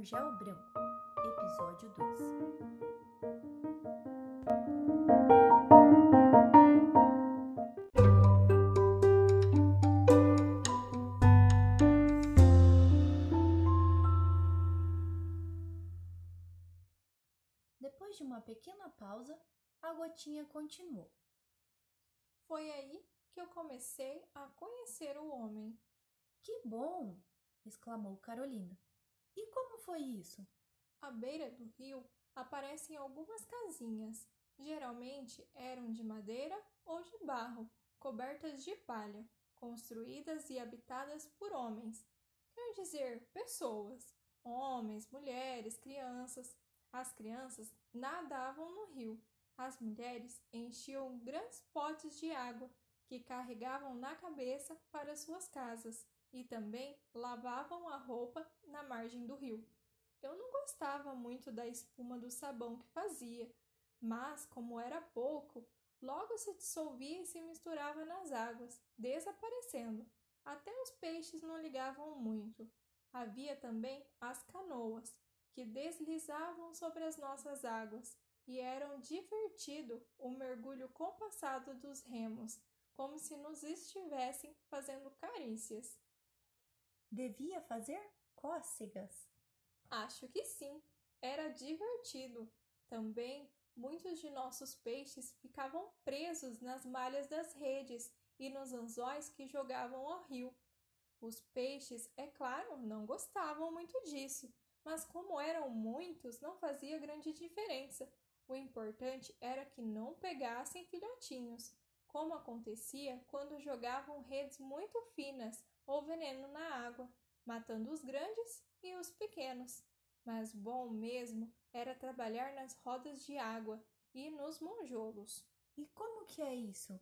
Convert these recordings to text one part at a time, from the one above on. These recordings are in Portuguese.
Murgel Branco, episódio 2. Depois de uma pequena pausa, a gotinha continuou. Foi aí que eu comecei a conhecer o homem. Que bom! exclamou Carolina. E como foi isso? À beira do rio aparecem algumas casinhas. Geralmente eram de madeira ou de barro, cobertas de palha, construídas e habitadas por homens. Quer dizer, pessoas, homens, mulheres, crianças. As crianças nadavam no rio. As mulheres enchiam grandes potes de água que carregavam na cabeça para suas casas e também lavavam a roupa na margem do rio. Eu não gostava muito da espuma do sabão que fazia, mas, como era pouco, logo se dissolvia e se misturava nas águas, desaparecendo. Até os peixes não ligavam muito. Havia também as canoas, que deslizavam sobre as nossas águas, e eram divertido o mergulho compassado dos remos, como se nos estivessem fazendo carícias. Devia fazer cócegas. Acho que sim, era divertido. Também muitos de nossos peixes ficavam presos nas malhas das redes e nos anzóis que jogavam ao rio. Os peixes, é claro, não gostavam muito disso, mas como eram muitos, não fazia grande diferença. O importante era que não pegassem filhotinhos, como acontecia quando jogavam redes muito finas ou veneno na água, matando os grandes e os pequenos. Mas bom mesmo era trabalhar nas rodas de água e nos monjolos. E como que é isso?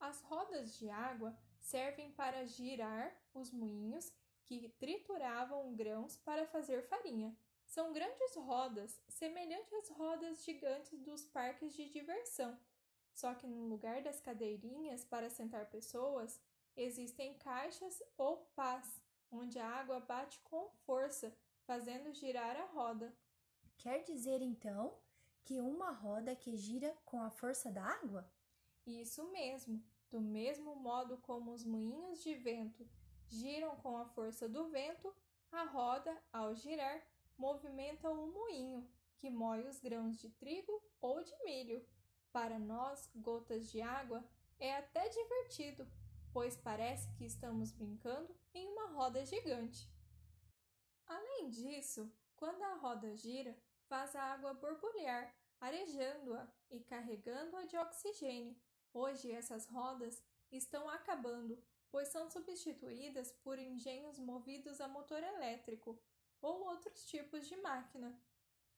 As rodas de água servem para girar os moinhos que trituravam grãos para fazer farinha. São grandes rodas, semelhantes às rodas gigantes dos parques de diversão. Só que no lugar das cadeirinhas para sentar pessoas, existem caixas ou pás, onde a água bate com força, fazendo girar a roda. Quer dizer então que uma roda que gira com a força da água? Isso mesmo, do mesmo modo como os moinhos de vento giram com a força do vento, a roda, ao girar, movimenta o moinho, que moe os grãos de trigo ou de milho. Para nós, gotas de água, é até divertido, pois parece que estamos brincando em uma roda gigante. Além disso, quando a roda gira, faz a água borbulhar, arejando-a e carregando-a de oxigênio. Hoje essas rodas estão acabando, pois são substituídas por engenhos movidos a motor elétrico ou outros tipos de máquina.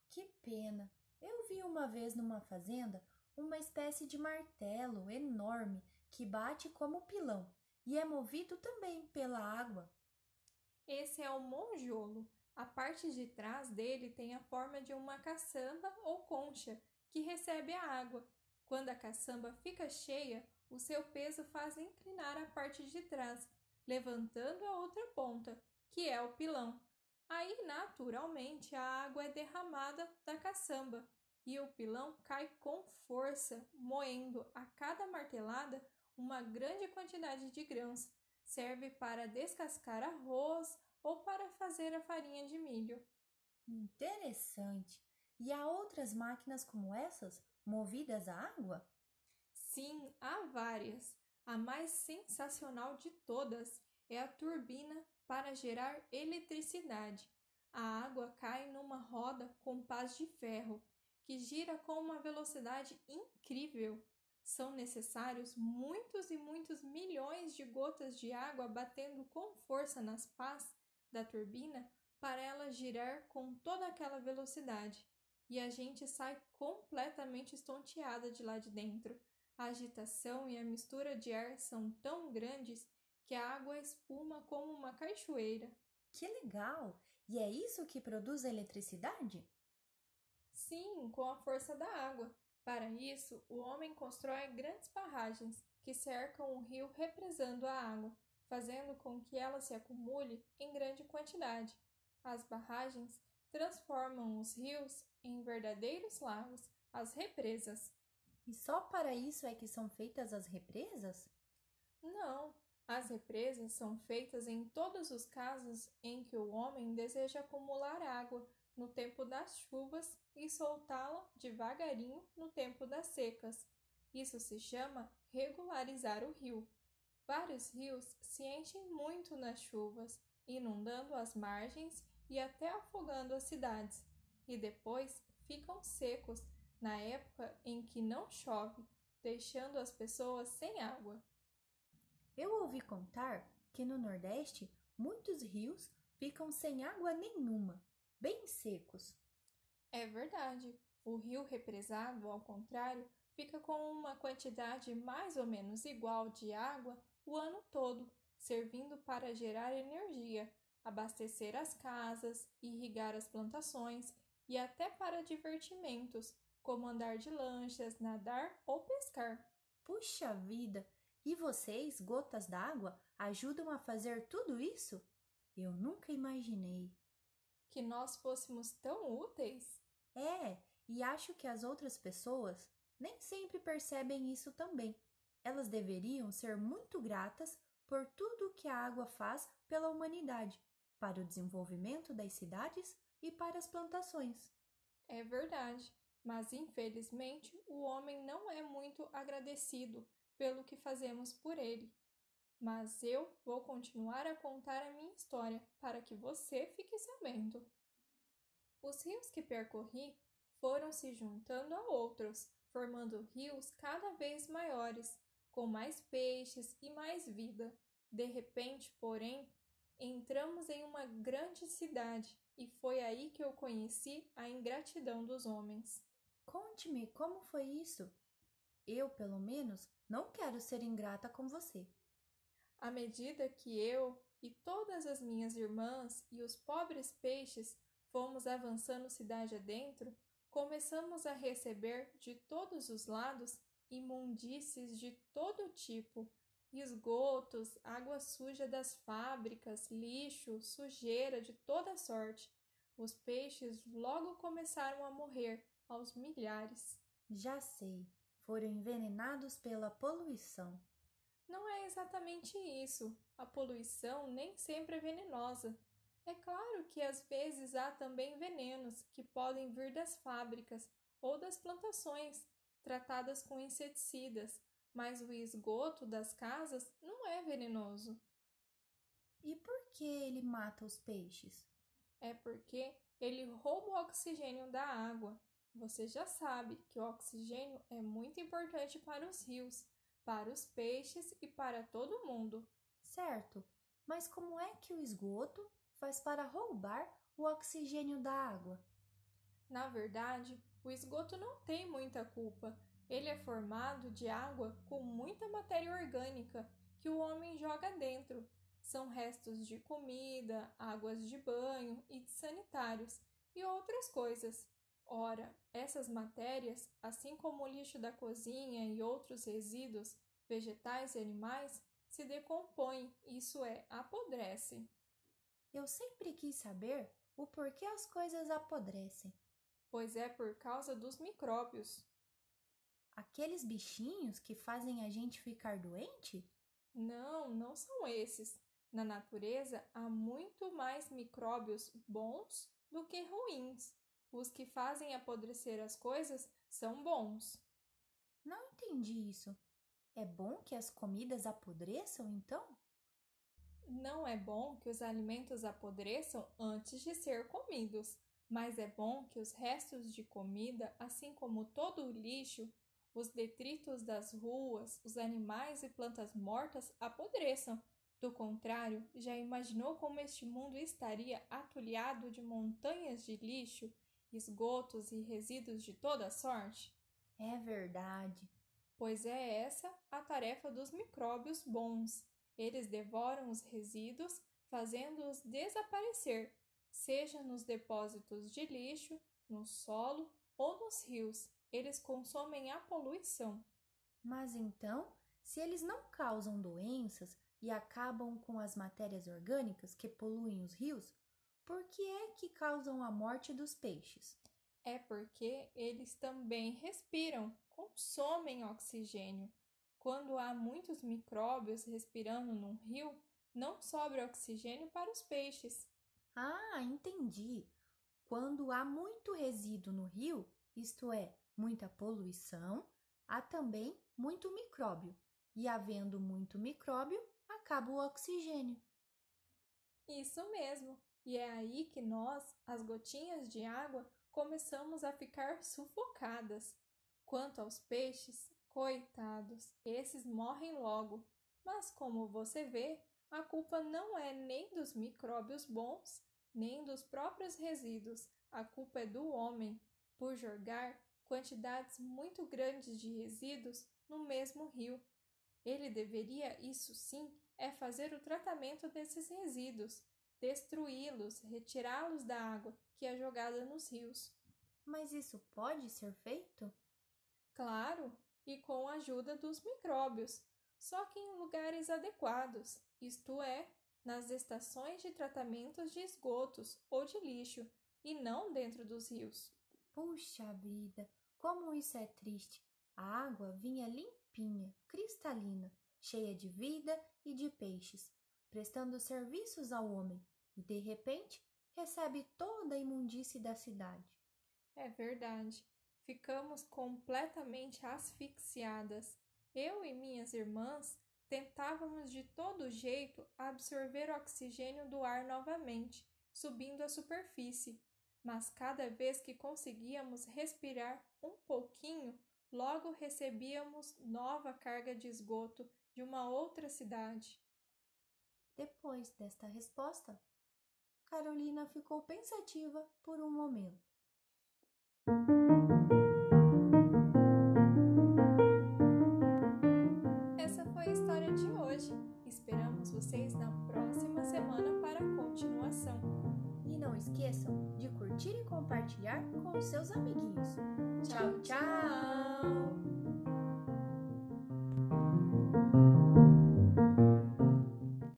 Que pena! Eu vi uma vez numa fazenda uma espécie de martelo enorme que bate como pilão e é movido também pela água. Esse é o monjolo. A parte de trás dele tem a forma de uma caçamba ou concha que recebe a água. Quando a caçamba fica cheia, o seu peso faz inclinar a parte de trás, levantando a outra ponta, que é o pilão. Aí, naturalmente, a água é derramada da caçamba e o pilão cai com força, moendo a cada martelada uma grande quantidade de grãos. Serve para descascar arroz ou para fazer a farinha de milho. Interessante! E há outras máquinas como essas, movidas a água? Sim, há várias. A mais sensacional de todas é a turbina para gerar eletricidade. A água cai numa roda com pás de ferro, que gira com uma velocidade incrível. São necessários muitos e muitos milhões de gotas de água batendo com força nas pás da turbina para ela girar com toda aquela velocidade. E a gente sai completamente estonteada de lá de dentro. A agitação e a mistura de ar são tão grandes que a água espuma como uma cachoeira. Que legal! E é isso que produz a eletricidade? Sim, com a força da água. Para isso, o homem constrói grandes barragens que cercam o rio represando a água, fazendo com que ela se acumule em grande quantidade. As barragens transformam os rios em verdadeiros lagos, as represas. E só para isso é que são feitas as represas? Não, as represas são feitas em todos os casos em que o homem deseja acumular água no tempo das chuvas e soltá-la devagarinho no tempo das secas. Isso se chama regularizar o rio. Vários rios se enchem muito nas chuvas, inundando as margens e até afogando as cidades, e depois ficam secos na época em que não chove, deixando as pessoas sem água. Eu ouvi contar que no Nordeste muitos rios ficam sem água nenhuma, bem secos. É verdade. O rio represado, ao contrário, fica com uma quantidade mais ou menos igual de água o ano todo, servindo para gerar energia, abastecer as casas, irrigar as plantações e até para divertimentos, como andar de lanchas, nadar ou pescar. Puxa vida! E vocês, gotas d'água, ajudam a fazer tudo isso? Eu nunca imaginei. Que nós fôssemos tão úteis? É, e acho que as outras pessoas nem sempre percebem isso também. Elas deveriam ser muito gratas por tudo o que a água faz pela humanidade, para o desenvolvimento das cidades e para as plantações. É verdade, mas infelizmente o homem não é muito agradecido pelo que fazemos por ele. Mas eu vou continuar a contar a minha história para que você fique sabendo. Os rios que percorri foram se juntando a outros, formando rios cada vez maiores, com mais peixes e mais vida. De repente, porém, entramos em uma grande cidade e foi aí que eu conheci a ingratidão dos homens. Conte-me como foi isso. Eu, pelo menos, não quero ser ingrata com você. À medida que eu e todas as minhas irmãs e os pobres peixes fomos avançando cidade adentro, começamos a receber de todos os lados imundícies de todo tipo, esgotos, água suja das fábricas, lixo, sujeira de toda sorte. Os peixes logo começaram a morrer aos milhares. Já sei, foram envenenados pela poluição. Não é exatamente isso. A poluição nem sempre é venenosa. É claro que às vezes há também venenos que podem vir das fábricas ou das plantações tratadas com inseticidas, mas o esgoto das casas não é venenoso. E por que ele mata os peixes? É porque ele rouba o oxigênio da água. Você já sabe que o oxigênio é muito importante para os rios, para os peixes e para todo mundo. Certo, mas como é que o esgoto faz para roubar o oxigênio da água? Na verdade, o esgoto não tem muita culpa. Ele é formado de água com muita matéria orgânica que o homem joga dentro. São restos de comida, águas de banho e de sanitários e outras coisas. Ora, essas matérias, assim como o lixo da cozinha e outros resíduos vegetais e animais, se decompõem, isso é, apodrecem. Eu sempre quis saber o porquê as coisas apodrecem. Pois é por causa dos micróbios. Aqueles bichinhos que fazem a gente ficar doente? Não, não são esses. Na natureza há muito mais micróbios bons do que ruins. Os que fazem apodrecer as coisas são bons. Não entendi isso. É bom que as comidas apodreçam, então? Não é bom que os alimentos apodreçam antes de ser comidos, mas é bom que os restos de comida, assim como todo o lixo, os detritos das ruas, os animais e plantas mortas apodreçam. Do contrário, já imaginou como este mundo estaria atulhado de montanhas de lixo esgotos e resíduos de toda sorte? É verdade. Pois é essa a tarefa dos micróbios bons. Eles devoram os resíduos, fazendo-os desaparecer, seja nos depósitos de lixo, no solo ou nos rios. eles consomem a poluição. Mas então, se eles não causam doenças e acabam com as matérias orgânicas que poluem os rios, por que é que causam a morte dos peixes? É porque eles também respiram, consomem oxigênio. Quando há muitos micróbios respirando num rio, não sobra oxigênio para os peixes. Ah, entendi. Quando há muito resíduo no rio, isto é, muita poluição, há também muito micróbio. E havendo muito micróbio, acaba o oxigênio. Isso mesmo. E é aí que nós, as gotinhas de água, começamos a ficar sufocadas. Quanto aos peixes, coitados, esses morrem logo. Mas como você vê, a culpa não é nem dos micróbios bons, nem dos próprios resíduos. A culpa é do homem por jogar quantidades muito grandes de resíduos no mesmo rio. Ele deveria, isso sim, é fazer o tratamento desses resíduos, destruí-los, retirá-los da água que é jogada nos rios. Mas isso pode ser feito? Claro, e com a ajuda dos micróbios, só que em lugares adequados, isto é, nas estações de tratamentos de esgotos ou de lixo, e não dentro dos rios. Puxa vida, como isso é triste! A água vinha limpinha, cristalina, cheia de vida e de peixes, prestando serviços ao homem, e de repente recebe toda a imundície da cidade. É verdade. Ficamos completamente asfixiadas. Eu e minhas irmãs tentávamos de todo jeito absorver oxigênio do ar novamente, subindo à superfície, mas cada vez que conseguíamos respirar um pouquinho, logo recebíamos nova carga de esgoto de uma outra cidade. Depois desta resposta, Carolina ficou pensativa por um momento.